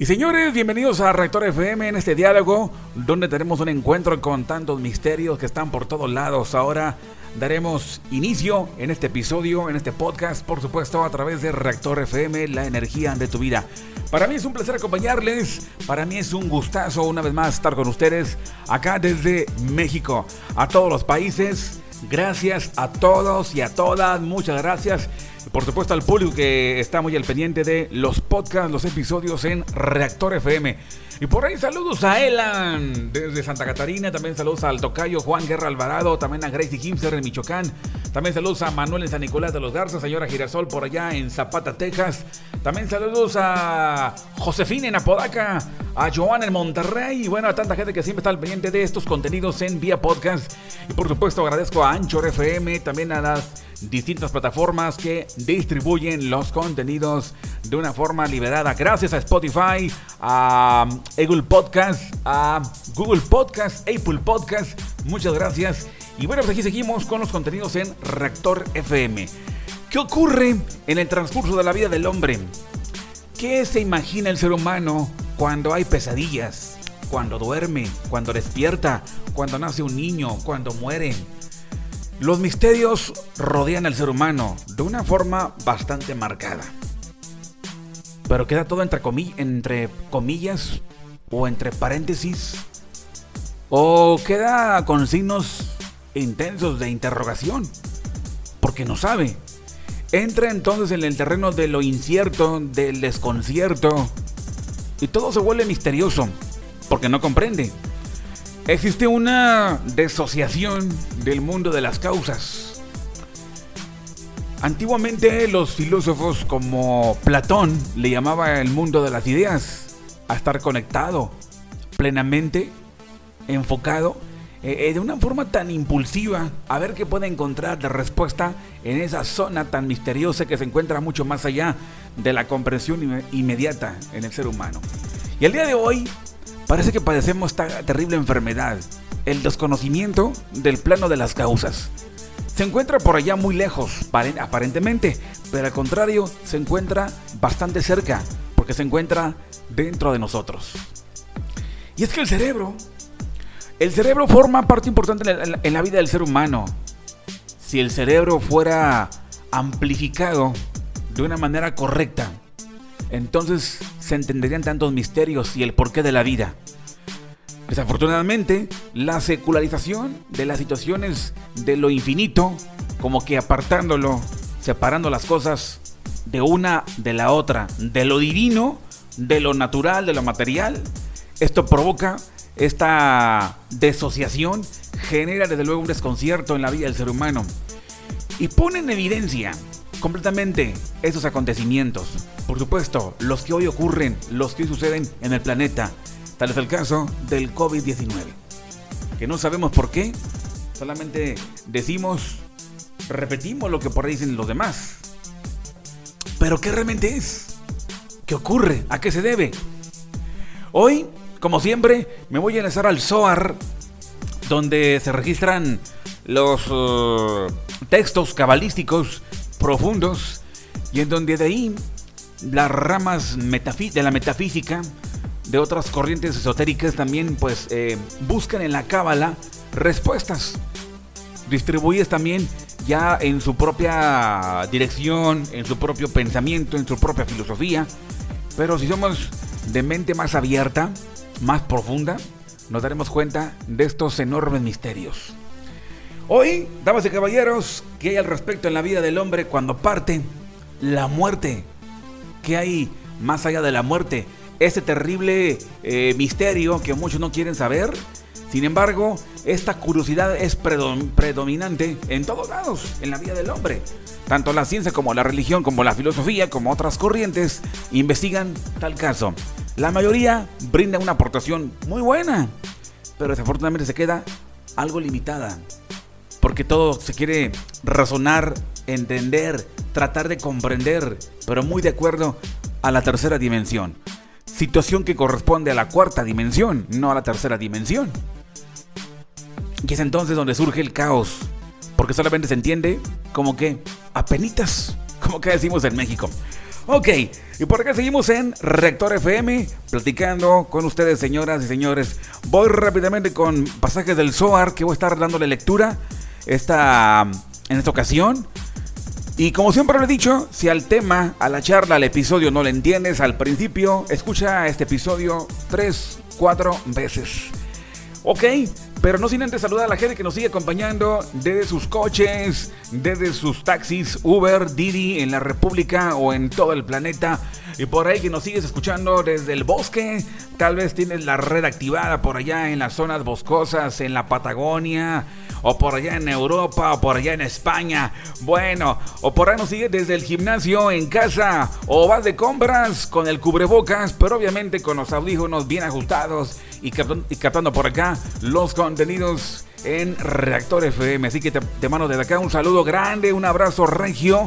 Y señores, bienvenidos a Reactor FM en este diálogo donde tenemos un encuentro con tantos misterios que están por todos lados. Ahora daremos inicio en este episodio, en este podcast, por supuesto, a través de Reactor FM, la energía de tu vida. Para mí es un placer acompañarles, para mí es un gustazo una vez más estar con ustedes acá desde México, a todos los países. Gracias a todos y a todas, muchas gracias. Por supuesto al público que está muy al pendiente de los podcasts, los episodios en Reactor FM. Y por ahí saludos a Elan desde Santa Catarina, también saludos al tocayo Juan Guerra Alvarado, también a Gracie Kimser en Michoacán, también saludos a Manuel en San Nicolás de los Garza, señora Girasol por allá en Zapata, Texas, también saludos a Josefina en Apodaca, a Joan en Monterrey y bueno, a tanta gente que siempre está al pendiente de estos contenidos en vía podcast. Y por supuesto agradezco a Anchor FM, también a las distintas plataformas que distribuyen los contenidos de una forma liberada. Gracias a Spotify, a Google Podcast, a Google Podcast, Apple Podcast. Muchas gracias. Y bueno, pues aquí seguimos con los contenidos en Reactor FM. ¿Qué ocurre en el transcurso de la vida del hombre? ¿Qué se imagina el ser humano cuando hay pesadillas? Cuando duerme, cuando despierta, cuando nace un niño, cuando muere. Los misterios rodean al ser humano de una forma bastante marcada. Pero queda todo entre, entre comillas o entre paréntesis. O queda con signos intensos de interrogación. Porque no sabe. Entra entonces en el terreno de lo incierto, del desconcierto. Y todo se vuelve misterioso. Porque no comprende. Existe una desociación del mundo de las causas. Antiguamente los filósofos como Platón le llamaba el mundo de las ideas a estar conectado, plenamente enfocado, eh, eh, de una forma tan impulsiva, a ver qué puede encontrar de respuesta en esa zona tan misteriosa que se encuentra mucho más allá de la comprensión inmediata en el ser humano. Y el día de hoy Parece que padecemos esta terrible enfermedad, el desconocimiento del plano de las causas. Se encuentra por allá muy lejos, aparentemente, pero al contrario, se encuentra bastante cerca, porque se encuentra dentro de nosotros. Y es que el cerebro, el cerebro forma parte importante en la vida del ser humano. Si el cerebro fuera amplificado de una manera correcta, entonces se entenderían tantos misterios y el porqué de la vida. Desafortunadamente, la secularización de las situaciones de lo infinito, como que apartándolo, separando las cosas de una de la otra, de lo divino, de lo natural, de lo material, esto provoca esta desociación, genera desde luego un desconcierto en la vida del ser humano y pone en evidencia completamente esos acontecimientos. Por supuesto, los que hoy ocurren, los que hoy suceden en el planeta. Tal es el caso del COVID-19. Que no sabemos por qué, solamente decimos, repetimos lo que por ahí dicen los demás. Pero ¿qué realmente es? ¿Qué ocurre? ¿A qué se debe? Hoy, como siempre, me voy a enlazar al SOAR, donde se registran los uh, textos cabalísticos profundos y en donde de ahí las ramas de la metafísica de otras corrientes esotéricas también pues eh, buscan en la cábala respuestas distribuidas también ya en su propia dirección, en su propio pensamiento, en su propia filosofía. Pero si somos de mente más abierta, más profunda, nos daremos cuenta de estos enormes misterios. Hoy, damas y caballeros, ¿qué hay al respecto en la vida del hombre cuando parte? La muerte. ¿Qué hay más allá de la muerte? Ese terrible eh, misterio que muchos no quieren saber. Sin embargo, esta curiosidad es predominante en todos lados, en la vida del hombre. Tanto la ciencia como la religión, como la filosofía, como otras corrientes, investigan tal caso. La mayoría brinda una aportación muy buena, pero desafortunadamente se queda algo limitada porque todo se quiere razonar, entender, tratar de comprender, pero muy de acuerdo a la tercera dimensión. Situación que corresponde a la cuarta dimensión, no a la tercera dimensión. Y es entonces donde surge el caos, porque solamente se entiende como que apenitas, como que decimos en México. Ok, y por acá seguimos en Rector FM, platicando con ustedes, señoras y señores. Voy rápidamente con pasajes del SOAR que voy a estar dándole lectura esta, en esta ocasión. Y como siempre lo he dicho, si al tema, a la charla, al episodio no le entiendes al principio, escucha este episodio tres, cuatro veces. Ok, pero no sin antes saludar a la gente que nos sigue acompañando desde sus coches, desde sus taxis, Uber, Didi en la República o en todo el planeta. Y por ahí que nos sigues escuchando desde el bosque, tal vez tienes la red activada por allá en las zonas boscosas, en la Patagonia, o por allá en Europa, o por allá en España. Bueno, o por ahí nos sigues desde el gimnasio, en casa, o vas de compras con el cubrebocas, pero obviamente con los audífonos bien ajustados y captando, por acá los contenidos en Reactor FM. Así que te, mando desde acá un saludo grande, un abrazo regio.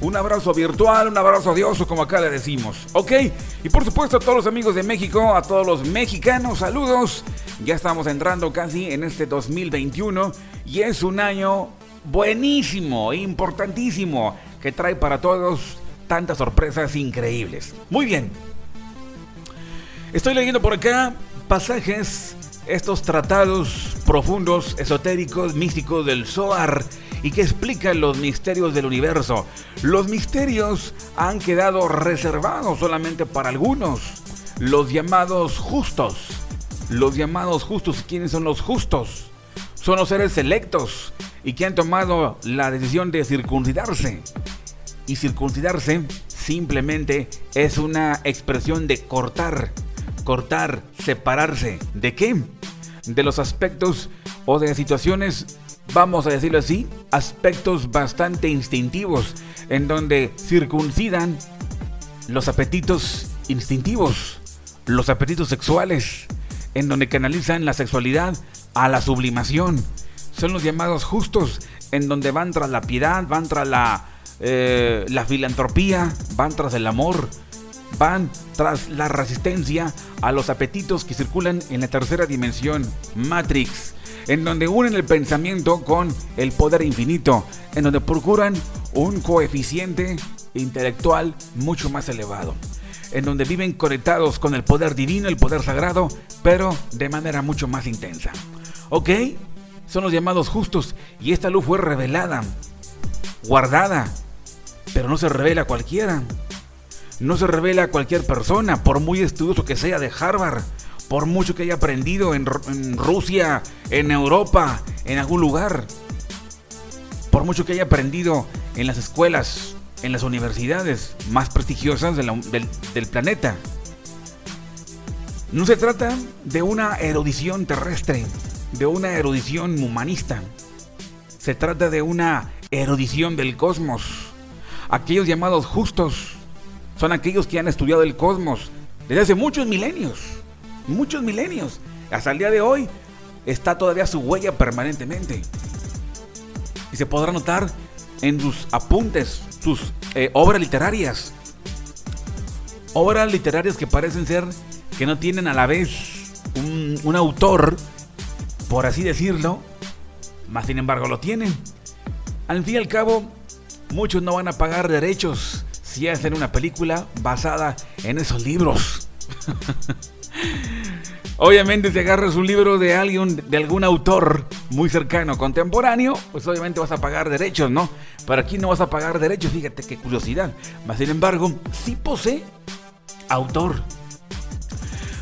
Un abrazo virtual, un abrazo odioso, como acá le decimos. ¿Ok? Y por supuesto a todos los amigos de México, a todos los mexicanos, saludos. Ya estamos entrando casi en este 2021 y es un año buenísimo, importantísimo, que trae para todos tantas sorpresas increíbles. Muy bien. Estoy leyendo por acá pasajes, estos tratados profundos, esotéricos, místicos del Zohar y que explican los misterios del universo. Los misterios han quedado reservados solamente para algunos, los llamados justos. Los llamados justos, ¿quiénes son los justos? Son los seres selectos y que han tomado la decisión de circuncidarse. Y circuncidarse simplemente es una expresión de cortar cortar, separarse. ¿De qué? De los aspectos o de situaciones, vamos a decirlo así, aspectos bastante instintivos, en donde circuncidan los apetitos instintivos, los apetitos sexuales, en donde canalizan la sexualidad a la sublimación. Son los llamados justos, en donde van tras la piedad, van tras la, eh, la filantropía, van tras el amor, van tras la resistencia a los apetitos que circulan en la tercera dimensión, Matrix, en donde unen el pensamiento con el poder infinito, en donde procuran un coeficiente intelectual mucho más elevado, en donde viven conectados con el poder divino, el poder sagrado, pero de manera mucho más intensa. ¿Ok? Son los llamados justos y esta luz fue revelada, guardada, pero no se revela a cualquiera no se revela a cualquier persona, por muy estudioso que sea de Harvard, por mucho que haya aprendido en, Rusia, en Europa, en algún lugar, por mucho que haya aprendido en las escuelas, en las universidades más prestigiosas del, del planeta. No se trata de una erudición terrestre, de una erudición humanista. Se trata de una erudición del cosmos. Aquellos llamados justos son aquellos que han estudiado el cosmos desde hace muchos milenios, muchos milenios. Hasta el día de hoy está todavía su huella permanentemente. Y se podrá notar en sus apuntes, sus eh, obras literarias. Obras literarias que parecen ser que no tienen a la vez un, un autor, por así decirlo, más sin embargo lo tienen. Al fin y al cabo, muchos no van a pagar derechos si hacen una película basada en esos libros. obviamente si agarras un libro de alguien, de algún autor muy cercano, contemporáneo, pues obviamente vas a pagar derechos, ¿no? Pero aquí no vas a pagar derechos, fíjate qué curiosidad. Mas sin embargo, sí posee autor.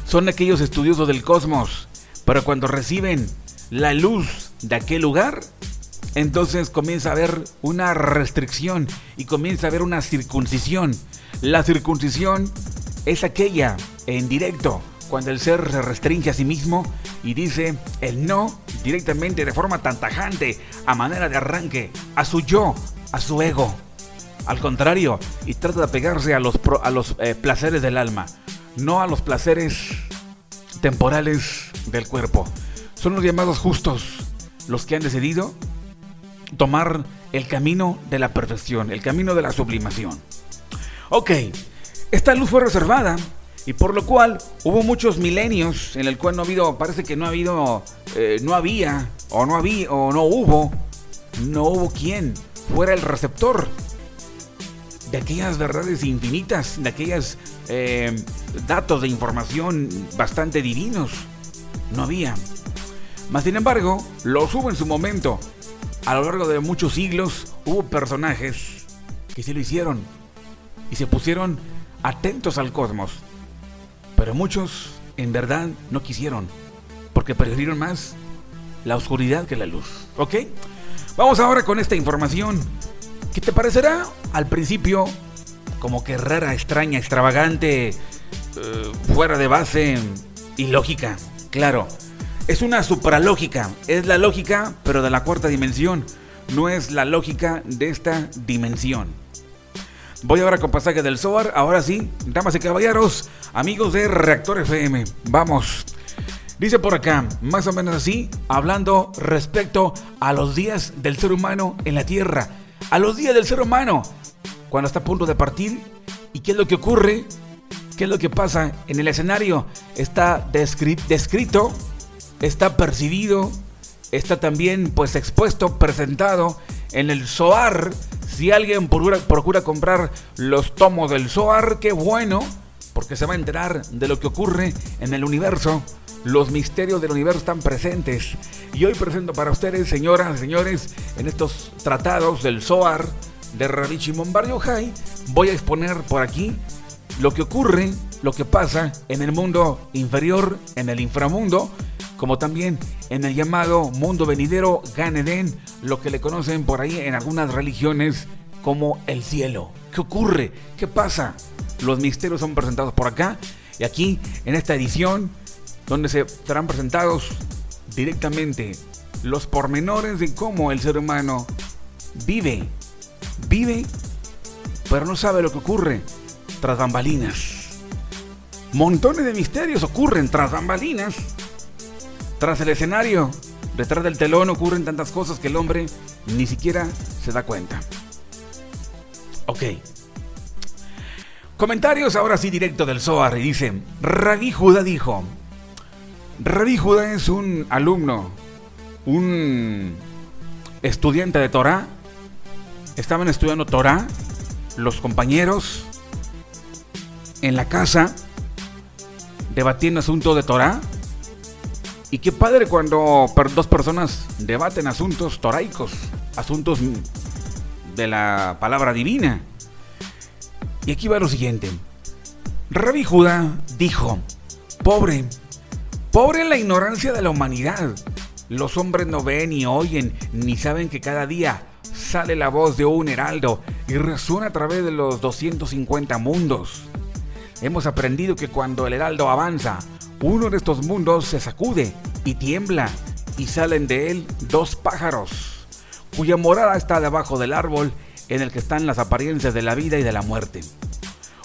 Son aquellos estudiosos del cosmos, pero cuando reciben la luz de aquel lugar, entonces comienza a haber una restricción y comienza a haber una circuncisión. La circuncisión es aquella en directo, cuando el ser se restringe a sí mismo y dice el no directamente de forma tan tajante, a manera de arranque, a su yo, a su ego. Al contrario, y trata de apegarse a los, a los eh, placeres del alma, no a los placeres temporales del cuerpo. Son los llamados justos, los que han decidido tomar el camino de la perfección, el camino de la sublimación. Ok, esta luz fue reservada y por lo cual hubo muchos milenios en el cual no ha habido, parece que no ha habido, eh, no había o no había o no hubo, no hubo quien fuera el receptor de aquellas verdades infinitas, de aquellos eh, datos de información bastante divinos. No había. Mas sin embargo, los hubo en su momento. A lo largo de muchos siglos hubo personajes que sí lo hicieron y se pusieron atentos al cosmos. Pero muchos en verdad no quisieron, porque prefirieron más la oscuridad que la luz. ¿Ok? Vamos ahora con esta información que te parecerá al principio como que rara, extraña, extravagante, eh, fuera de base, ilógica. Claro, es una supralógica, es la lógica pero de la cuarta dimensión, no es la lógica de esta dimensión. Voy ahora con pasaje del SOAR, ahora sí, damas y caballeros, amigos de Reactor FM, vamos. Dice por acá, más o menos así, hablando respecto a los días del ser humano en la Tierra, a los días del ser humano, cuando está a punto de partir, y qué es lo que ocurre, qué es lo que pasa en el escenario, está descrito, está percibido, está también pues expuesto, presentado en el SOAR. Si alguien procura, procura comprar los tomos del SOAR, qué bueno, porque se va a enterar de lo que ocurre en el universo los misterios del universo están presentes. Y hoy presento para ustedes, señoras y señores, en estos tratados del Zohar de Rabbi Shimon Bar voy a exponer por aquí lo que ocurre, lo que pasa en el mundo inferior, en el inframundo, como también en el llamado mundo venidero Gan lo que le conocen por ahí en algunas religiones como el cielo. ¿Qué ocurre? ¿Qué pasa? Los misterios son presentados por acá y aquí en esta edición donde se estarán presentados directamente los pormenores de cómo el ser humano vive, vive, pero no sabe lo que ocurre tras bambalinas. Montones de misterios ocurren tras bambalinas. Tras el escenario, detrás del telón ocurren tantas cosas que el hombre ni siquiera se da cuenta. Ok. Comentarios ahora sí directo del Zohar y dice, Rabí Judá dijo, Rabbi Judá es un alumno, un estudiante de Torah. Estaban estudiando Torah, los compañeros, en la casa, debatiendo asuntos de Torah. Y qué padre cuando dos personas debaten asuntos toraicos, asuntos de la palabra divina. Y aquí va lo siguiente. Rabbi Judá dijo, pobre, Pobre la ignorancia de la humanidad. Los hombres no ven ni oyen, ni saben que cada día sale la voz de un heraldo y resuena a través de los 250 mundos. Hemos aprendido que cuando el heraldo avanza, uno de estos mundos se sacude y tiembla y salen de él dos pájaros, cuya morada está debajo del árbol en el que están las apariencias de la vida y de la muerte.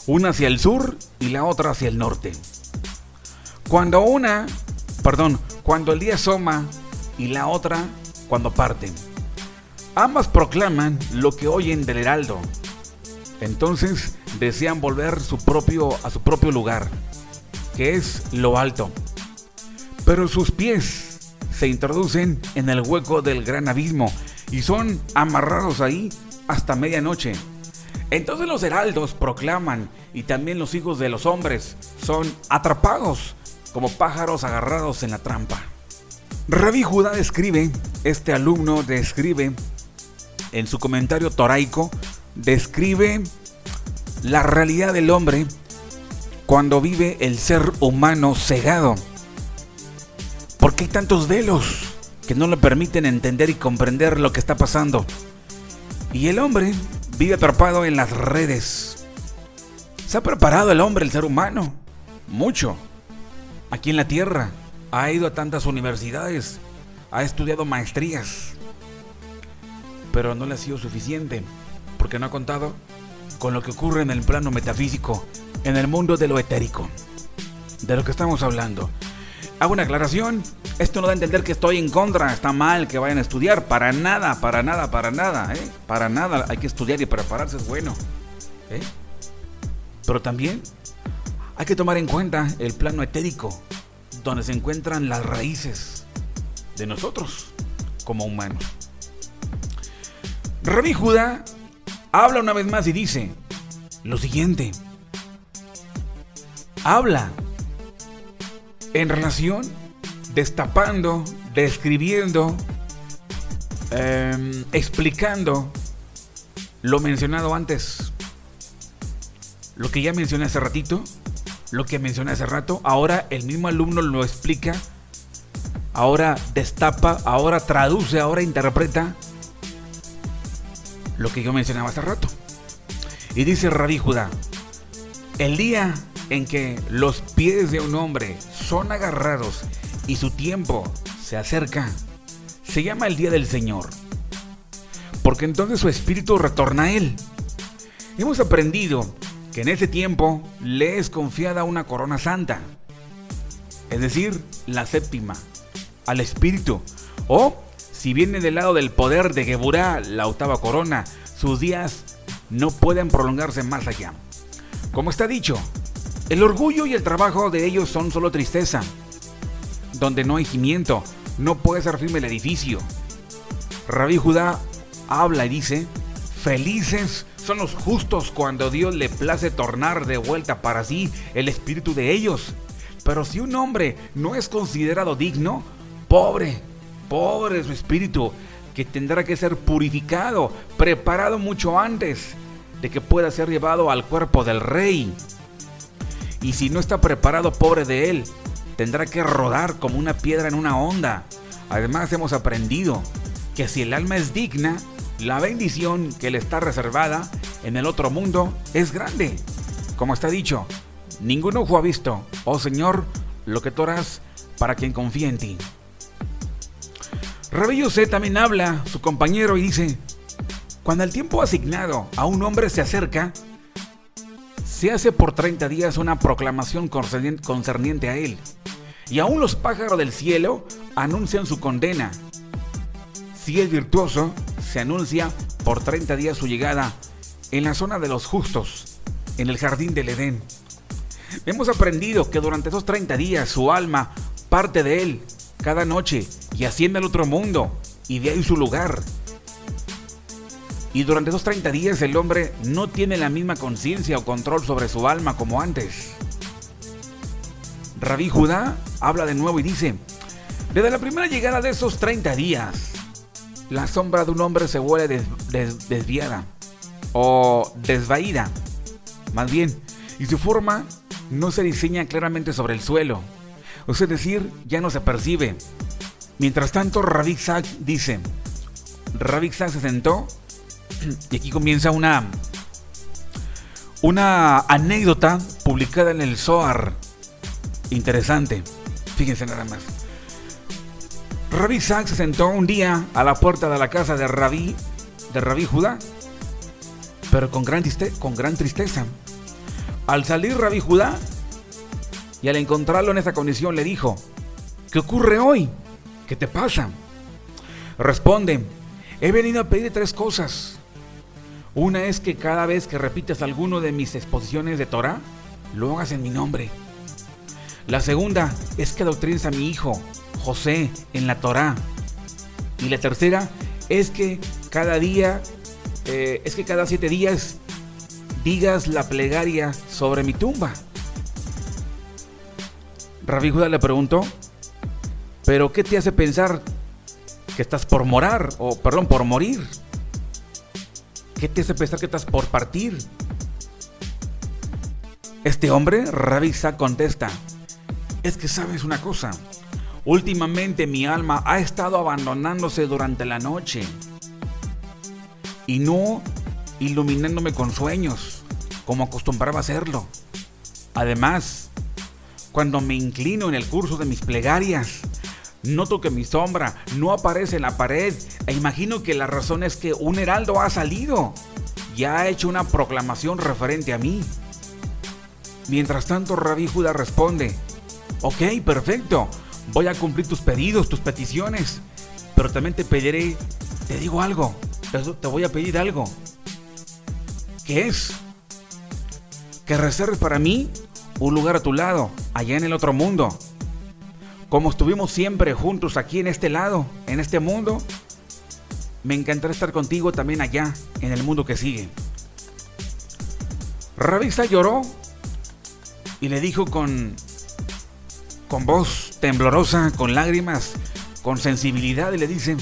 Una hacia el sur y la otra hacia el norte. Cuando una, perdón, cuando el día asoma y la otra cuando parten. Ambas proclaman lo que oyen del heraldo. Entonces desean volver a su propio lugar, que es lo alto. Pero sus pies se introducen en el hueco del gran abismo y son amarrados ahí hasta medianoche. Entonces los heraldos proclaman y también los hijos de los hombres son atrapados como pájaros agarrados en la trampa. Rabbi Judá describe, este alumno describe, en su comentario toraico, describe la realidad del hombre cuando vive el ser humano cegado. Porque hay tantos velos que no le permiten entender y comprender lo que está pasando. Y el hombre vive atrapado en las redes. ¿Se ha preparado el hombre, el ser humano? Mucho aquí en la Tierra. Ha ido a tantas universidades, ha estudiado maestrías, pero no le ha sido suficiente, porque no ha contado con lo que ocurre en el plano metafísico, en el mundo de lo etérico, de lo que estamos hablando. Hago una aclaración, esto no da a entender que estoy en contra, está mal que vayan a estudiar, para nada, para nada, para nada, ¿eh? para nada, hay que estudiar y prepararse es bueno. ¿eh? Pero también hay que tomar en cuenta el plano etérico, donde se encuentran las raíces de nosotros como humanos. Rabí Judá habla una vez más y dice, lo siguiente. Habla en relación, destapando, describiendo, em, explicando lo mencionado antes. Lo que ya mencioné hace ratito, lo que mencioné hace rato, ahora el mismo alumno lo explica, ahora destapa, ahora traduce, ahora interpreta lo que yo mencionaba hace rato. Y dice Rabí Judá, el día en que los pies de un hombre son agarrados y su tiempo se acerca, se llama el día del Señor, porque entonces su espíritu retorna a él. Hemos aprendido que en ese tiempo le es confiada una corona santa, es decir, la séptima, al espíritu, o si viene del lado del poder de Geburá, la octava corona, sus días no pueden prolongarse más allá. Como está dicho, el orgullo y el trabajo de ellos son solo tristeza. Donde no hay cimiento, no puede ser firme el edificio. Rabí Judá habla y dice, felices son los justos cuando Dios le place tornar de vuelta para sí el espíritu de ellos. Pero si un hombre no es considerado digno, pobre, pobre es su espíritu, que tendrá que ser purificado, preparado mucho antes de que pueda ser llevado al cuerpo del rey. Y si no está preparado, pobre de él, tendrá que rodar como una piedra en una onda. Además hemos aprendido que si el alma es digna, la bendición que le está reservada en el otro mundo es grande. Como está dicho, ningún ojo ha visto, oh Señor, lo que tú harás para quien confía en ti. Rabbi Yosef también habla, su compañero, y dice, cuando el tiempo asignado a un hombre se acerca, se hace por 30 días una proclamación concerniente a él, y aún los pájaros del cielo anuncian su condena. Si es virtuoso, se anuncia por 30 días su llegada en la zona de los justos, en el jardín del Edén. Hemos aprendido que durante esos 30 días su alma parte de él cada noche y asciende al otro mundo y de ahí su lugar. Y durante esos 30 días el hombre no tiene la misma conciencia o control sobre su alma como antes. Rabí Judá habla de nuevo y dice, desde la primera llegada de esos 30 días, la sombra de un hombre se vuelve desviada o desvaída, más bien, y su forma no se diseña claramente sobre el suelo, es decir, ya no se percibe. Mientras tanto, Rabbi dice, Rabbi se sentó y aquí comienza una, una anécdota publicada en el Zohar. Interesante. Fíjense nada más. Rabbi se sentó un día a la puerta de la casa de Rabí, de Rabí Judá, pero con gran, con gran tristeza. Al salir Rabí Judá y al encontrarlo en esa condición le dijo, ¿qué ocurre hoy? ¿Qué te pasa? Responde, he venido a pedir tres cosas. Una es que cada vez que repites alguno de mis exposiciones de Torah, lo hagas en mi nombre. La segunda es que adoctrines a mi hijo, José, en la Torah. Y la tercera es que cada día, eh, es que cada siete días digas la plegaria sobre mi tumba. Rabí Judá le preguntó, ¿pero qué te hace pensar que estás por morar, o perdón, por morir? ¿Qué te hace pensar que estás por partir? Este hombre, Rabbi contesta, es que sabes una cosa, últimamente mi alma ha estado abandonándose durante la noche y no iluminándome con sueños, como acostumbraba hacerlo. Además, cuando me inclino en el curso de mis plegarias, Noto que mi sombra no aparece en la pared e imagino que la razón es que un heraldo ha salido y ha hecho una proclamación referente a mí. Mientras tanto, Rabí Judá responde, ok, perfecto, voy a cumplir tus pedidos, tus peticiones, pero también te pediré, te digo algo, te voy a pedir algo. ¿Qué es? Que reserves para mí un lugar a tu lado, allá en el otro mundo como estuvimos siempre juntos aquí en este lado, en este mundo, me encantará estar contigo también allá, en el mundo que sigue. Rabisa lloró y le dijo con, con voz temblorosa, con lágrimas, con sensibilidad, y le dice,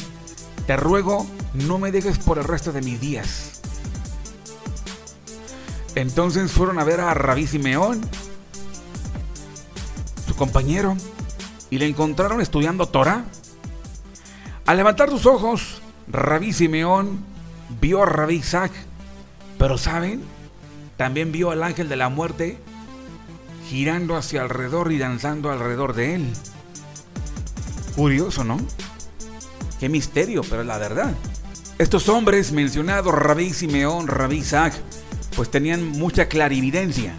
te ruego, no me dejes por el resto de mis días. Entonces fueron a ver a Rabí Simeón, compañero, y le encontraron estudiando Torah. Al levantar sus ojos, Rabí Simeón vio a Rabí Isaac, pero ¿saben? También vio al ángel de la muerte girando hacia alrededor y danzando alrededor de él. Curioso, ¿no? Qué misterio, pero es la verdad. Estos hombres mencionados, Rabí Simeón, Rabí Isaac, pues tenían mucha clarividencia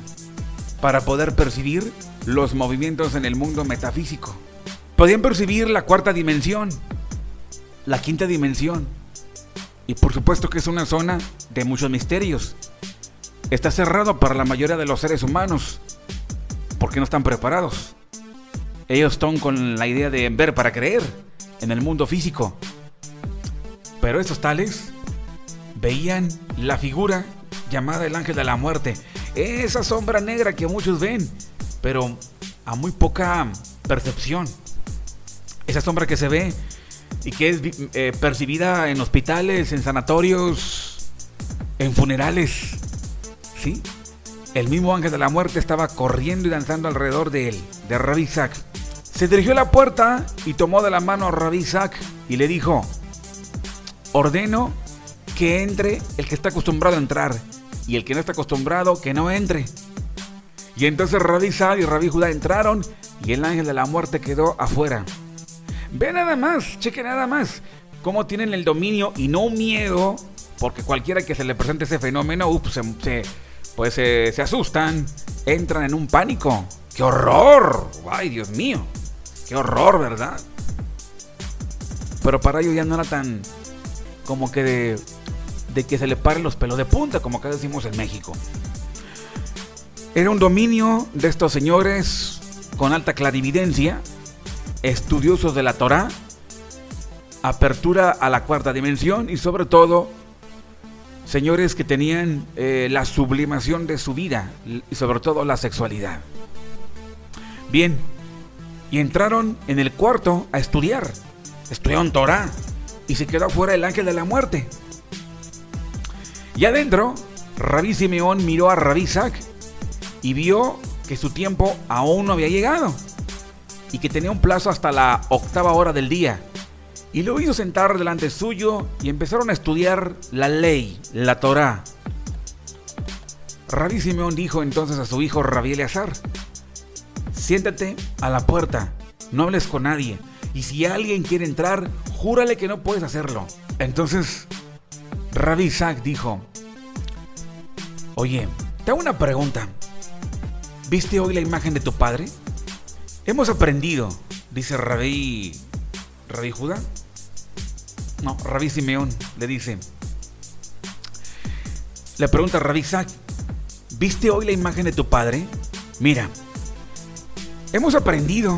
para poder percibir los movimientos en el mundo metafísico. Podían percibir la cuarta dimensión, la quinta dimensión, y por supuesto que es una zona de muchos misterios. Está cerrado para la mayoría de los seres humanos, porque no están preparados. Ellos están con la idea de ver para creer en el mundo físico. Pero estos tales veían la figura llamada el ángel de la muerte. Esa sombra negra que muchos ven, pero a muy poca percepción. Esa sombra que se ve y que es eh, percibida en hospitales, en sanatorios, en funerales. ¿Sí? El mismo ángel de la muerte estaba corriendo y danzando alrededor de él, de Rabbi Isaac. Se dirigió a la puerta y tomó de la mano a Rabbi Isaac y le dijo, ordeno que entre el que está acostumbrado a entrar y el que no está acostumbrado que no entre. Y entonces Rabbi Isaac y Rabbi Judá entraron y el ángel de la muerte quedó afuera. Ve nada más, cheque nada más cómo tienen el dominio y no miedo, porque cualquiera que se le presente ese fenómeno, ups, se pues se asustan, entran en un pánico. ¡Qué horror! ¡Ay, Dios mío! ¡Qué horror, verdad! Pero para ellos ya no era tan como que de, de que se le paren los pelos de punta, como acá decimos en México. Era un dominio de estos señores con alta clarividencia, estudiosos de la Torah, apertura a la cuarta dimensión y sobre todo señores que tenían eh, la sublimación de su vida y sobre todo la sexualidad. Bien, y entraron en el cuarto a estudiar. Estudiaron Torah y se quedó fuera el ángel de la muerte. Y adentro, Rabí Simeón miró a Rabí Isaac y vio que su tiempo aún no había llegado y que tenía un plazo hasta la octava hora del día y lo hizo sentar delante suyo y empezaron a estudiar la ley, la Torá. Rabí Simeón dijo entonces a su hijo Rabí Eleazar, siéntate a la puerta, no hables con nadie, y si alguien quiere entrar, júrale que no puedes hacerlo. Entonces, Rabí Isaac dijo, oye, te hago una pregunta. ¿Viste hoy la imagen de tu padre? Hemos aprendido, dice Rabí, Rabí Judá, no, Rabí Simeón le dice. Le pregunta a Rabí Isaac, ¿viste hoy la imagen de tu padre? Mira, hemos aprendido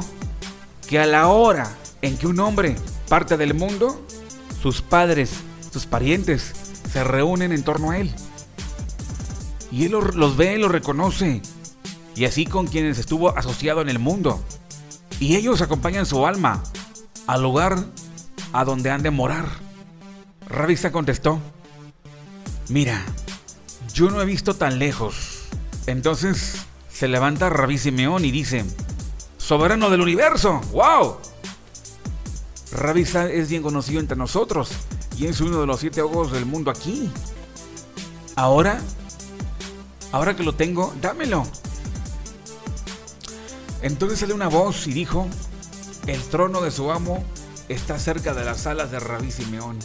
que a la hora en que un hombre parte del mundo, sus padres, sus parientes, se reúnen en torno a él. Y él los ve, los reconoce. Y así con quienes estuvo asociado en el mundo. Y ellos acompañan su alma al lugar a donde han de morar. Rabisa contestó, mira, yo no he visto tan lejos. Entonces se levanta Rabí Simeón y dice, soberano del universo, wow. Rabisa es bien conocido entre nosotros y es uno de los siete ojos del mundo aquí. Ahora, ahora que lo tengo, dámelo. Entonces sale una voz y dijo, el trono de su amo está cerca de las alas de Rabí Simeón.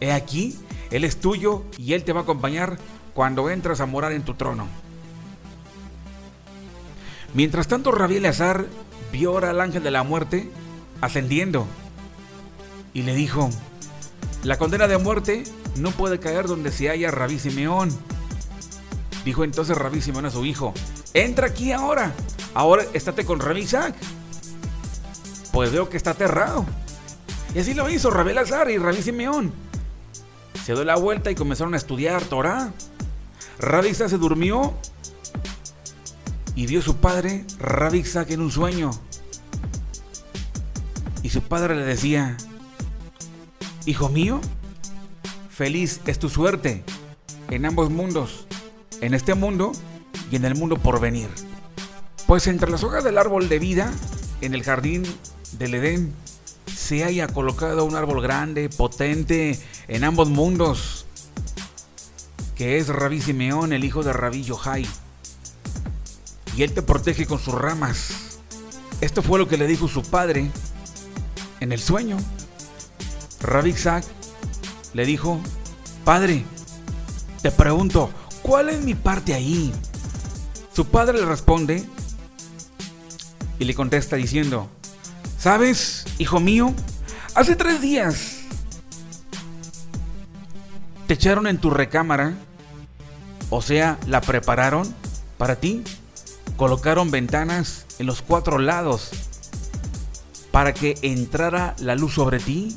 He aquí, Él es tuyo y Él te va a acompañar cuando entras a morar en tu trono. Mientras tanto, Rabí Eleazar vio al ángel de la muerte ascendiendo y le dijo, la condena de muerte no puede caer donde se haya Rabí Simeón. Dijo entonces Rabí Simeón a su hijo, entra aquí ahora, ahora estate con Rabí Isaac pues veo que está aterrado. Y así lo hizo Rabel Azar y Rabí Simeón. Se dio la vuelta y comenzaron a estudiar Torah. Rabixak se durmió y vio su padre, Rabixak, en un sueño. Y su padre le decía, Hijo mío, feliz es tu suerte en ambos mundos, en este mundo y en el mundo por venir. Pues entre las hojas del árbol de vida, en el jardín del Edén, se haya colocado un árbol grande, potente, en ambos mundos, que es Rabí Simeón, el hijo de Rabí Yohai. Y él te protege con sus ramas. Esto fue lo que le dijo su padre en el sueño. Rabí Isaac le dijo, Padre, te pregunto, ¿cuál es mi parte ahí? Su padre le responde y le contesta diciendo, ¿sabes, hijo mío? Hace tres días te echaron en tu recámara, o sea, la prepararon para ti, colocaron ventanas en los cuatro lados para que entrara la luz sobre ti,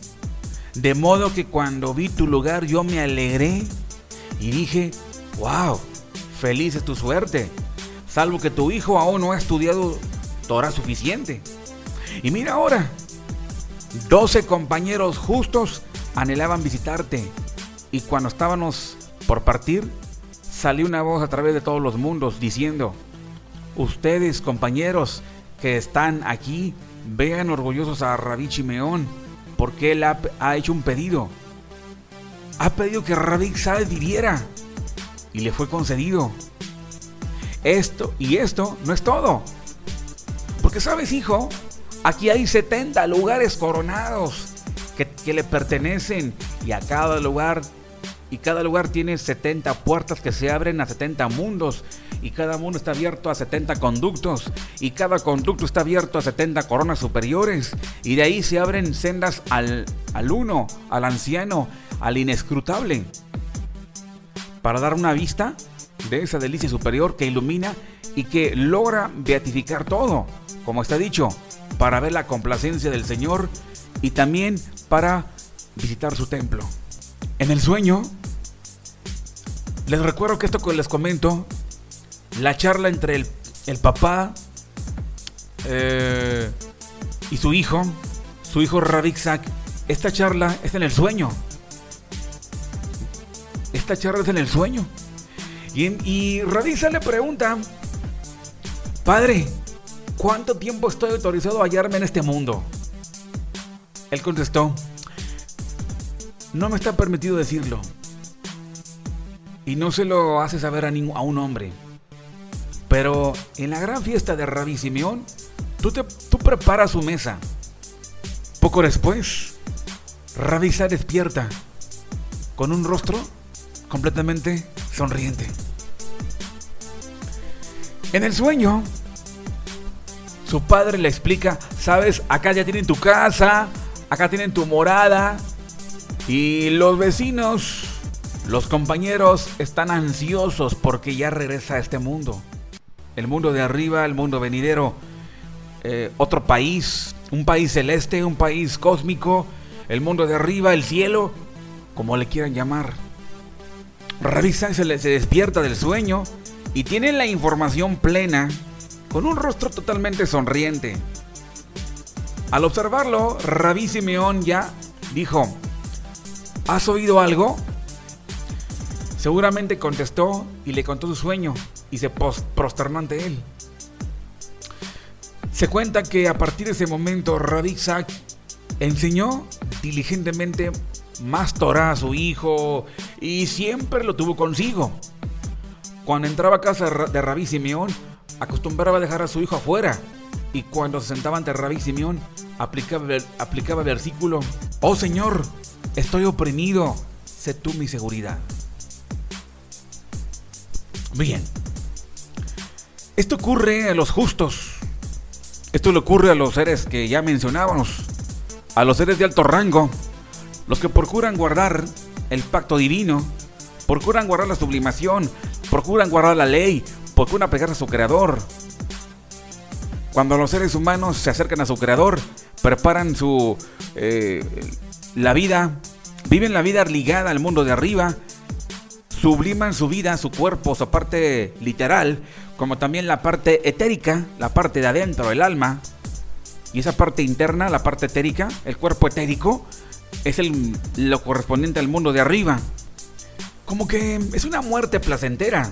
de modo que cuando vi tu lugar yo me alegré y dije, wow, feliz es tu suerte salvo que tu hijo aún no ha estudiado Torah suficiente. Y mira ahora, 12 compañeros justos anhelaban visitarte y cuando estábamos por partir, salió una voz a través de todos los mundos diciendo, ustedes compañeros que están aquí, vean orgullosos a Rabí Chimeón, porque él ha, hecho un pedido. Ha pedido que Rabí Saed viviera y le fue concedido. Esto y esto no es todo. Porque sabes, hijo, aquí hay 70 lugares coronados que, le pertenecen y a cada lugar y cada lugar tiene 70 puertas que se abren a 70 mundos y cada mundo está abierto a 70 conductos y cada conducto está abierto a 70 coronas superiores y de ahí se abren sendas al, al uno, al anciano, al inescrutable. Para dar una vista de esa delicia superior que ilumina y que logra beatificar todo, como está dicho, para ver la complacencia del Señor y también para visitar su templo. En el sueño, les recuerdo que esto que les comento, la charla entre el, el papá eh, y su hijo, su hijo Rabixak, esta charla es en el sueño. Esta charla es en el sueño. Y, Radisa le pregunta, Padre, ¿cuánto tiempo estoy autorizado a hallarme en este mundo? Él contestó, no me está permitido decirlo. Y no se lo hace saber a, un hombre. Pero en la gran fiesta de Rabí Simeón, tú, tú preparas su mesa. Poco después, Rabisa despierta con un rostro completamente sonriente. En el sueño, su padre le explica, sabes, acá ya tienen tu casa, acá tienen tu morada y los vecinos, los compañeros están ansiosos porque ya regresa a este mundo. El mundo de arriba, el mundo venidero, eh, otro país, un país celeste, un país cósmico, el mundo de arriba, el cielo, como le quieran llamar. Ravisa se, se despierta del sueño y tiene la información plena con un rostro totalmente sonriente. Al observarlo, Rabí Simeón ya dijo, ¿has oído algo? Seguramente contestó y le contó su sueño y se prosternó ante él. Se cuenta que a partir de ese momento Rabí Isaac enseñó diligentemente más Torah a su hijo y siempre lo tuvo consigo. Cuando entraba a casa de Rabí Simeón, acostumbraba a dejar a su hijo afuera. Y cuando se sentaba ante Rabí Simeón, aplicaba, aplicaba versículo, Oh Señor, estoy oprimido, sé tú mi seguridad. Bien, esto ocurre a los justos. Esto le ocurre a los seres que ya mencionábamos, a los seres de alto rango, los que procuran guardar el pacto divino, procuran guardar la sublimación, procuran guardar la ley, procuran pegarse a su creador. Cuando los seres humanos se acercan a su creador, preparan su eh, la vida, viven la vida ligada al mundo de arriba, subliman su vida, su cuerpo, su parte literal, como también la parte etérica, la parte de adentro, el alma. Y esa parte interna, la parte etérica, el cuerpo etérico, es el, lo correspondiente al mundo de arriba. Como que es una muerte placentera.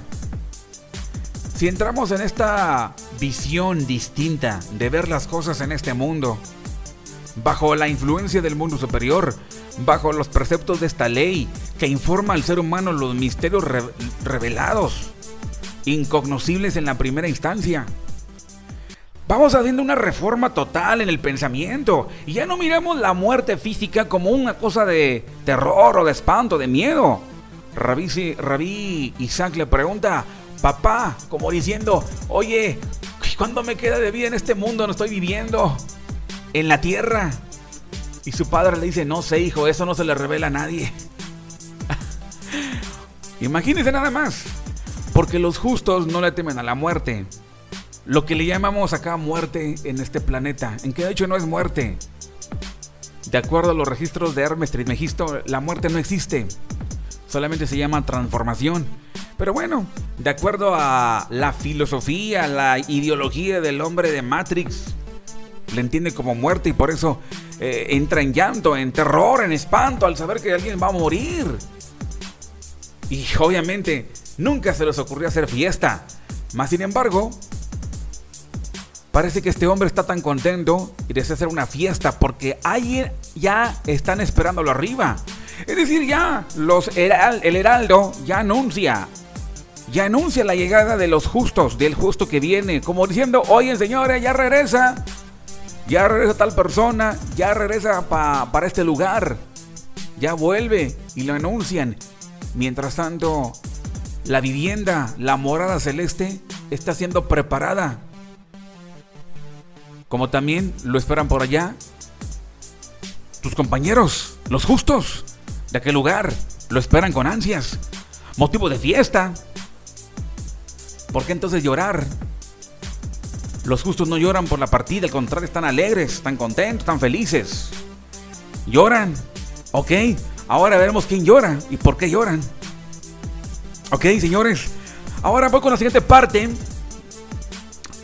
Si entramos en esta visión distinta de ver las cosas en este mundo, bajo la influencia del mundo superior, bajo los preceptos de esta ley que informa al ser humano los misterios revelados, incognoscibles en la primera instancia. Vamos haciendo una reforma total en el pensamiento y ya no miramos la muerte física como una cosa de terror o de espanto, de miedo. Rabí, Rabí Isaac le pregunta, papá, como diciendo, oye, ¿cuándo me queda de vida en este mundo? No estoy viviendo en la tierra. Y su padre le dice, no sé hijo, eso no se le revela a nadie. Imagínense nada más, porque los justos no le temen a la muerte. Lo que le llamamos acá muerte en este planeta, en que de hecho no es muerte. De acuerdo a los registros de Hermes Trismegisto, la muerte no existe. Solamente se llama transformación. Pero bueno, de acuerdo a la filosofía, la ideología del hombre de Matrix, le entiende como muerte y por eso eh, entra en llanto, en terror, en espanto al saber que alguien va a morir. Y obviamente nunca se les ocurrió hacer fiesta. Más sin embargo, parece que este hombre está tan contento y desea hacer una fiesta porque alguien ya están esperándolo arriba. Es decir, ya los el heraldo ya anuncia ya anuncia la llegada de los justos, del justo que viene, como diciendo, oye señores, ya regresa, ya regresa tal persona, ya regresa para este lugar, ya vuelve y lo anuncian. Mientras tanto, la vivienda, la morada celeste, está siendo preparada. Como también lo esperan por allá tus compañeros, los justos de aquel lugar, lo esperan con ansias. Motivo de fiesta. ¿Por qué entonces llorar? Los justos no lloran por la partida, al contrario, están alegres, están contentos, están felices. Lloran. Ok, ahora veremos quién llora y por qué lloran. Ok, señores. Ahora voy con la siguiente parte.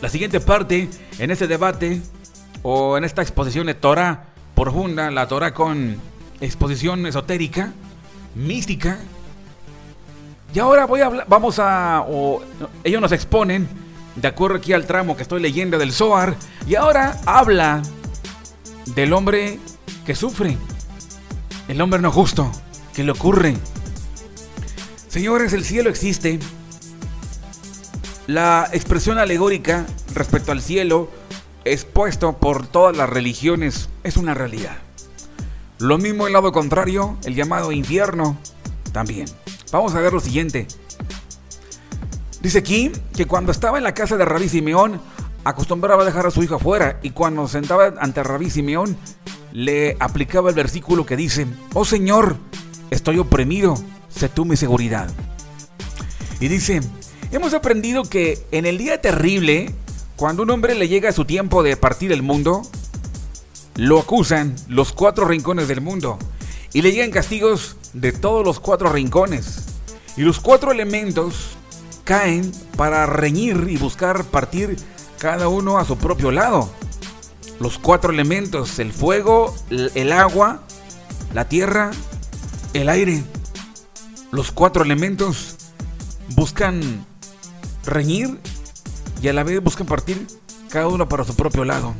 La siguiente parte en este debate o en esta exposición de Torah profunda, la Torah con exposición esotérica, mística. Y ahora voy a vamos a, o, ellos nos exponen de acuerdo aquí al tramo que estoy leyendo del Zohar, y ahora habla del hombre que sufre, el hombre no justo, que le ocurre. Señores, el cielo existe. La expresión alegórica respecto al cielo, expuesto por todas las religiones, es una realidad. Lo mismo el lado contrario, el llamado infierno, también. Vamos a ver lo siguiente. Dice aquí que cuando estaba en la casa de Rabí Simeón, acostumbraba a dejar a su hijo afuera y cuando sentaba ante Rabí Simeón, le aplicaba el versículo que dice, oh Señor, estoy oprimido, sé tú mi seguridad. Y dice, hemos aprendido que en el día terrible, cuando un hombre le llega a su tiempo de partir el mundo, lo acusan los cuatro rincones del mundo y le llegan castigos de todos los cuatro rincones. Y los cuatro elementos caen para reñir y buscar partir cada uno a su propio lado. Los cuatro elementos, el fuego, el agua, la tierra, el aire. Los cuatro elementos buscan reñir y a la vez buscan partir cada uno para su propio lado.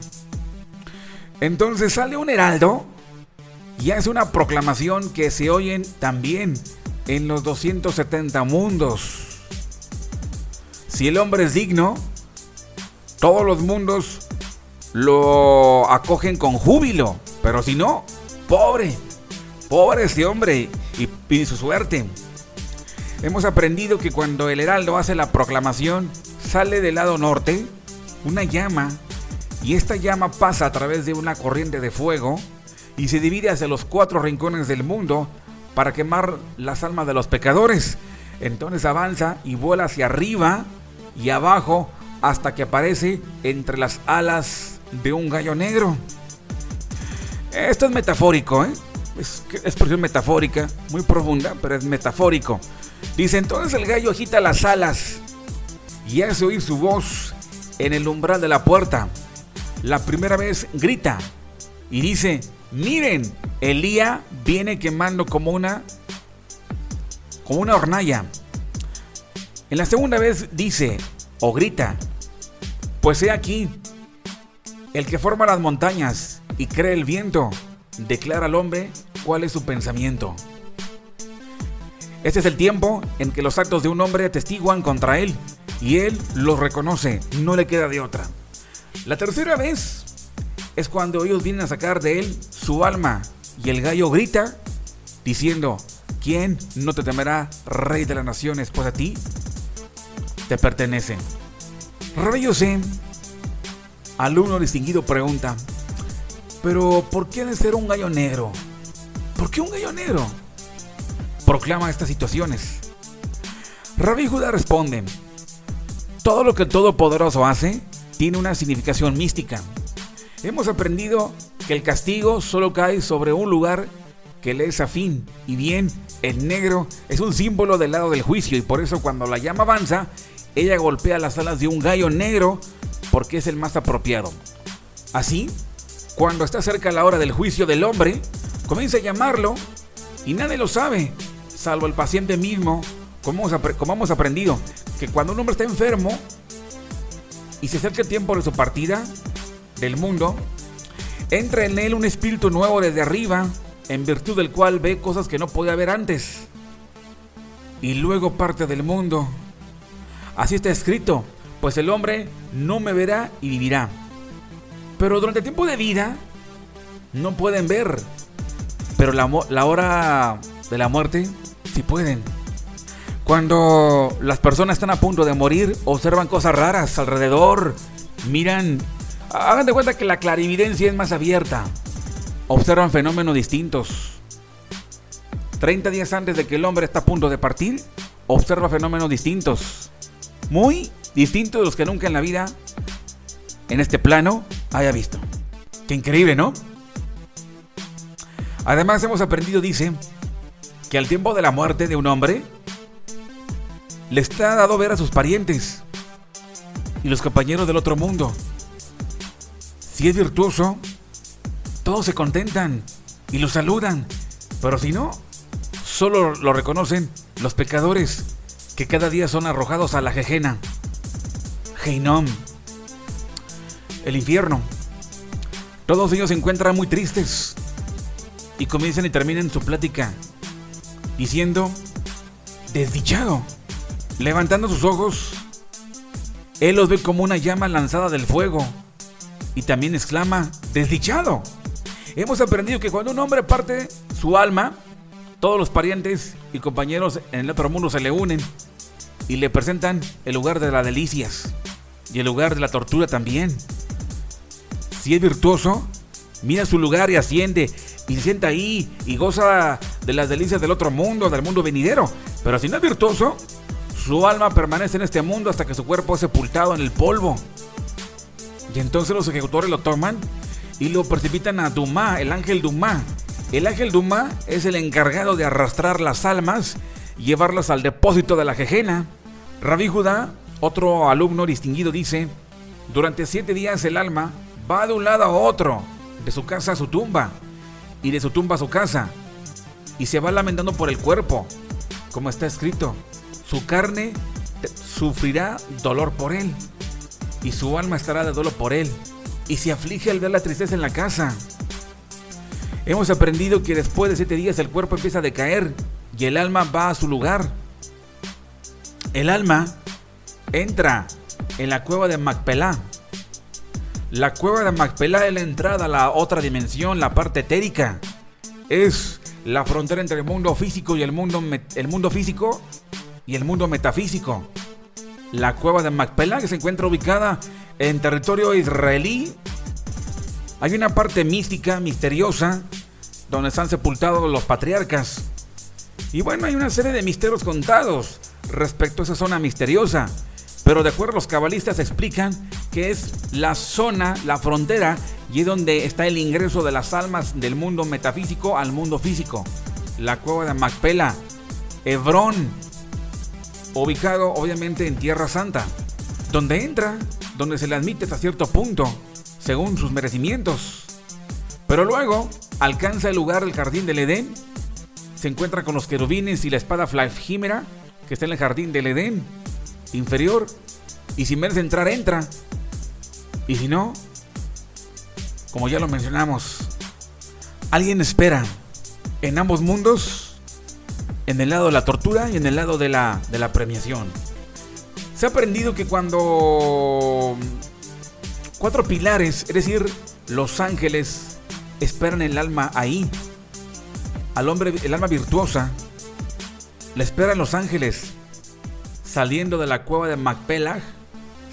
Entonces sale un heraldo y hace una proclamación que se oyen también en los 270 mundos. Si el hombre es digno, todos los mundos lo acogen con júbilo. Pero si no, pobre, pobre ese hombre y, pide su suerte. Hemos aprendido que cuando el heraldo hace la proclamación, sale del lado norte una llama y esta llama pasa a través de una corriente de fuego y se divide hacia los cuatro rincones del mundo para quemar las almas de los pecadores. Entonces avanza y vuela hacia arriba y abajo hasta que aparece entre las alas de un gallo negro. Esto es metafórico, ¿eh? es expresión metafórica, muy profunda, pero es metafórico. Dice entonces el gallo agita las alas y hace oír su voz en el umbral de la puerta. La primera vez grita y dice, miren, Elía viene quemando como una como una hornalla. En la segunda vez dice o grita, pues he aquí, el que forma las montañas y cree el viento, declara al hombre cuál es su pensamiento. Este es el tiempo en que los actos de un hombre atestiguan contra él y él los reconoce, no le queda de otra. La tercera vez es cuando ellos vienen a sacar de él su alma y el gallo grita diciendo, ¿quién no te temerá, rey de las naciones? Pues a ti te pertenecen. Rabbi José, alumno distinguido, pregunta, pero ¿por qué de ser un gallo negro? ¿Por qué un gallo negro? proclama estas situaciones. Rabbi Judá responde, todo lo que el Todopoderoso hace tiene una significación mística. Hemos aprendido que el castigo solo cae sobre un lugar que le es afín, y bien, el negro es un símbolo del lado del juicio, y por eso cuando la llama avanza, ella golpea las alas de un gallo negro porque es el más apropiado. Así, cuando está cerca la hora del juicio del hombre, comienza a llamarlo y nadie lo sabe, salvo el paciente mismo, como hemos, aprendido, que cuando un hombre está enfermo y se acerca el tiempo de su partida del mundo, entra en él un espíritu nuevo desde arriba, en virtud del cual ve cosas que no podía ver antes. Y luego parte del mundo. Así está escrito, pues el hombre no me verá y vivirá. Pero durante el tiempo de vida no pueden ver. Pero la, la hora de la muerte si pueden. Cuando las personas están a punto de morir, observan cosas raras alrededor, miran, hagan de cuenta que la clarividencia es más abierta, observan fenómenos distintos. 30 días antes de que el hombre está a punto de partir, observa fenómenos distintos, muy distintos de los que nunca en la vida, en este plano, haya visto. Qué increíble, ¿no? Además hemos aprendido, dice, que al tiempo de la muerte de un hombre, le está dado ver a sus parientes y los compañeros del otro mundo. Si es virtuoso, todos se contentan y lo saludan, pero si no, solo lo reconocen los pecadores que cada día son arrojados a la jejena. Heinom, el infierno. Todos ellos se encuentran muy tristes y comienzan y terminan su plática diciendo, desdichado. Levantando sus ojos, él los ve como una llama lanzada del fuego y también exclama, desdichado. Hemos aprendido que cuando un hombre parte su alma, todos los parientes y compañeros en el otro mundo se le unen y le presentan el lugar de las delicias y el lugar de la tortura también. Si es virtuoso, mira su lugar y asciende y se sienta ahí y goza de las delicias del otro mundo, del mundo venidero. Pero si no es virtuoso, su alma permanece en este mundo hasta que su cuerpo es sepultado en el polvo. Y entonces los ejecutores lo toman y lo precipitan a Duma, el ángel Duma. El ángel Duma es el encargado de arrastrar las almas y llevarlas al depósito de la jejena. Rabí Judá, otro alumno distinguido, dice: Durante siete días el alma va de un lado a otro, de su casa a su tumba y de su tumba a su casa, y se va lamentando por el cuerpo, como está escrito, su carne sufrirá dolor por él, y su alma estará de dolor por él, y se aflige al ver la tristeza en la casa. Hemos aprendido que después de siete días el cuerpo empieza a decaer y el alma va a su lugar. El alma entra en la cueva de Macpelá la cueva de Macpelá es la entrada a la otra dimensión, la parte etérica. Es la frontera entre el mundo físico y el mundo, el mundo físico y el mundo metafísico. La cueva de Macpelá, que se encuentra ubicada en territorio israelí. Hay una parte mística, misteriosa, donde están sepultados los patriarcas. Y bueno, hay una serie de misterios contados respecto a esa zona misteriosa. Pero de acuerdo los cabalistas explican que es la zona, la frontera, y es donde está el ingreso de las almas del mundo metafísico al mundo físico. La cueva de Macpela, Hebrón, ubicado obviamente en Tierra Santa, donde entra, donde se le admite hasta cierto punto, según sus merecimientos. Pero luego alcanza el lugar del jardín del Edén, se encuentra con los querubines y la espada flagímera que está en el jardín del Edén inferior, y si merece entrar, entra. Y si no, como ya lo mencionamos, alguien espera en ambos mundos, en el lado de la tortura y en el lado de la, de la premiación. Se ha aprendido que cuando cuatro pilares, es decir, los ángeles, esperan el alma ahí, al hombre, el alma virtuosa, le esperan los ángeles saliendo de la cueva de Macpelah,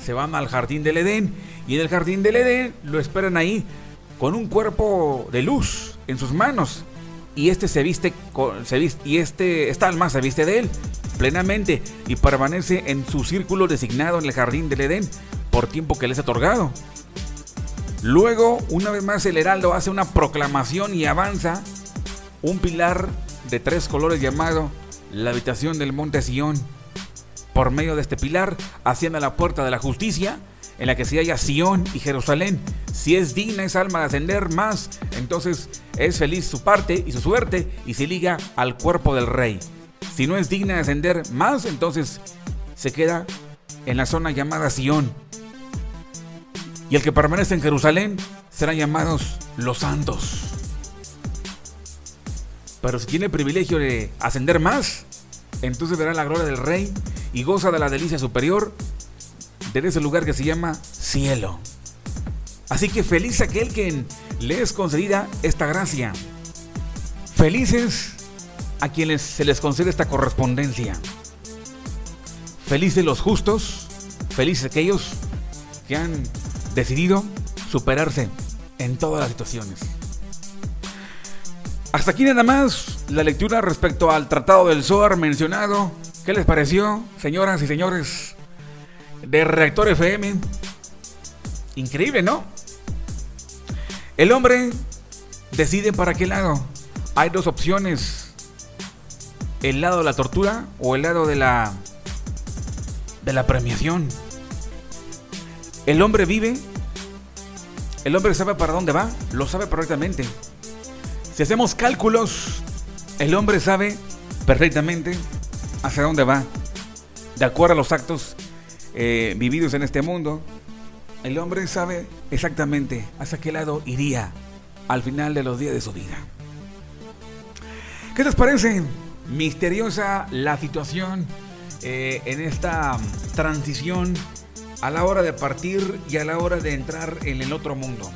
se van al jardín del Edén y en el jardín del Edén lo esperan ahí con un cuerpo de luz en sus manos y este se viste, se viste y este esta alma se viste de él plenamente y permanece en su círculo designado en el jardín del Edén por tiempo que les ha otorgado. Luego, una vez más, el heraldo hace una proclamación y avanza un pilar de tres colores llamado la habitación del monte Sión por medio de este pilar haciendo la puerta de la justicia, en la que se halla Sión y Jerusalén. Si es digna esa alma de ascender más, entonces es feliz su parte y su suerte y se liga al cuerpo del rey. Si no es digna de ascender más, entonces se queda en la zona llamada Sión. Y el que permanece en Jerusalén serán llamados los santos. Pero si tiene el privilegio de ascender más, entonces verá la gloria del rey y goza de la delicia superior de ese lugar que se llama cielo. Así que feliz aquel que le es concedida esta gracia. Felices a quienes se les concede esta correspondencia. Felices los justos, felices aquellos que han decidido superarse en todas las situaciones. Hasta aquí nada más la lectura respecto al Tratado del SOAR mencionado ¿Qué les pareció, señoras y señores de Reactor FM? Increíble, ¿no? El hombre decide para qué lado. Hay dos opciones. El lado de la tortura o el lado de la de la premiación. El hombre vive. El hombre sabe para dónde va, lo sabe perfectamente. Si hacemos cálculos, el hombre sabe perfectamente hacia dónde va, de acuerdo a los actos eh, vividos en este mundo, el hombre sabe exactamente hacia qué lado iría al final de los días de su vida. ¿Qué les parece? Misteriosa la situación eh, en esta transición a la hora de partir y a la hora de entrar en el otro mundo.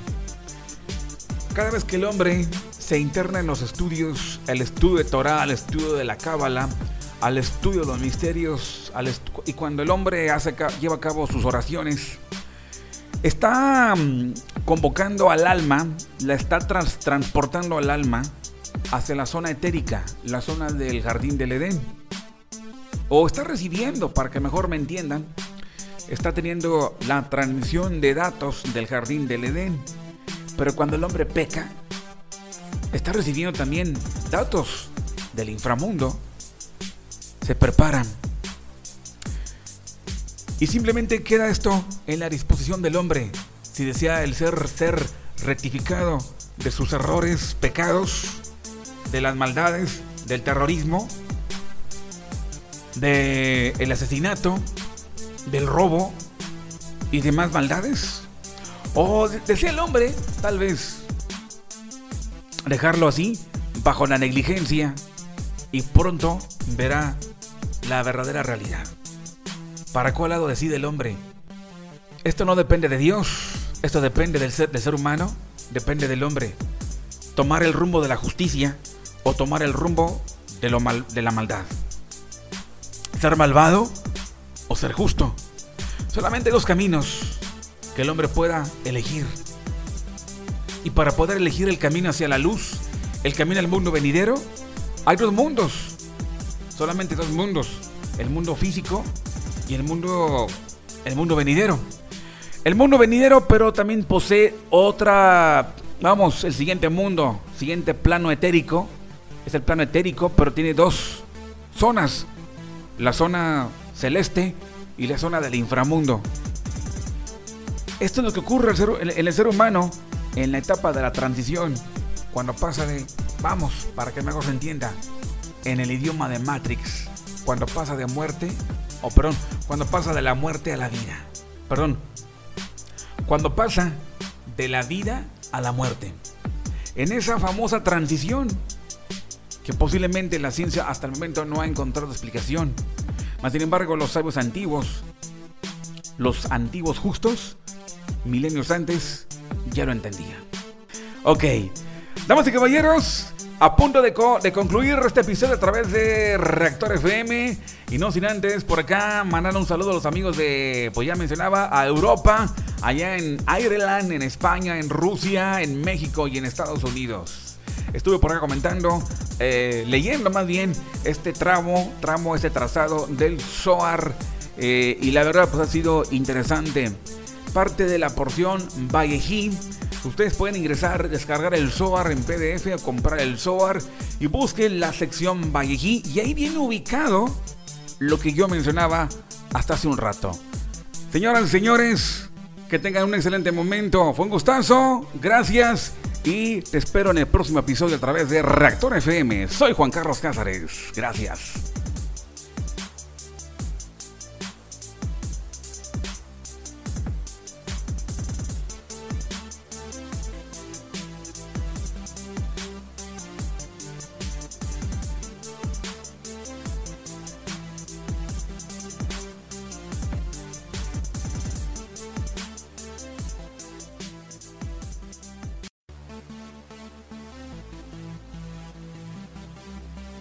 Cada vez que el hombre se interna en los estudios, el estudio de Torah, el estudio de la Cábala, al estudio de los misterios y cuando el hombre hace, lleva a cabo sus oraciones, está mm, convocando al alma, la está transportando al alma hacia la zona etérica, la zona del jardín del Edén. O está recibiendo, para que mejor me entiendan, está teniendo la transmisión de datos del jardín del Edén. Pero cuando el hombre peca, está recibiendo también datos del inframundo se preparan. Y simplemente queda esto en la disposición del hombre, si desea el ser ser rectificado de sus errores, pecados, de las maldades, del terrorismo, del el asesinato, del robo y demás maldades. O desea el hombre, tal vez, dejarlo así, bajo la negligencia, y pronto verá la verdadera realidad. ¿Para cuál lado decide el hombre? Esto no depende de Dios, esto depende del ser, humano, depende del hombre. Tomar el rumbo de la justicia o tomar el rumbo de, lo mal, de la maldad. Ser malvado o ser justo. Solamente dos caminos que el hombre pueda elegir. Y para poder elegir el camino hacia la luz, el camino al mundo venidero, hay dos mundos solamente dos mundos, el mundo físico y el mundo el mundo venidero. El mundo venidero, pero también posee otra, vamos, el siguiente mundo, siguiente plano etérico, es el plano etérico, pero tiene dos zonas. La zona celeste y la zona del inframundo. Esto es lo que ocurre en el ser humano en la etapa de la transición, cuando pasa de, vamos, para que mejor se entienda, en el idioma de Matrix, cuando pasa de muerte, o perdón, cuando pasa de la muerte a la vida. Perdón, cuando pasa de la vida a la muerte. En esa famosa transición que posiblemente la ciencia hasta el momento no ha encontrado explicación. Mas sin embargo, los sabios antiguos, los antiguos justos, milenios antes, ya lo entendía. Ok, damas y caballeros, a punto de, de, concluir este episodio a través de Reactor FM. Y no sin antes, por acá, mandar un saludo a los amigos de, pues ya mencionaba, a Europa, allá en Ireland, en España, en Rusia, en México y en Estados Unidos. Estuve por acá comentando, eh, leyendo más bien este tramo, tramo, este trazado del SOAR. Eh, y la verdad, pues ha sido interesante parte de la porción Vallejí. Ustedes pueden ingresar, descargar el SOAR en PDF comprar el SOAR y busquen la sección Vallejí y ahí viene ubicado lo que yo mencionaba hasta hace un rato. Señoras y señores, que tengan un excelente momento. Fue un gustazo. Gracias. Y te espero en el próximo episodio a través de Reactor FM. Soy Juan Carlos Cázares. Gracias.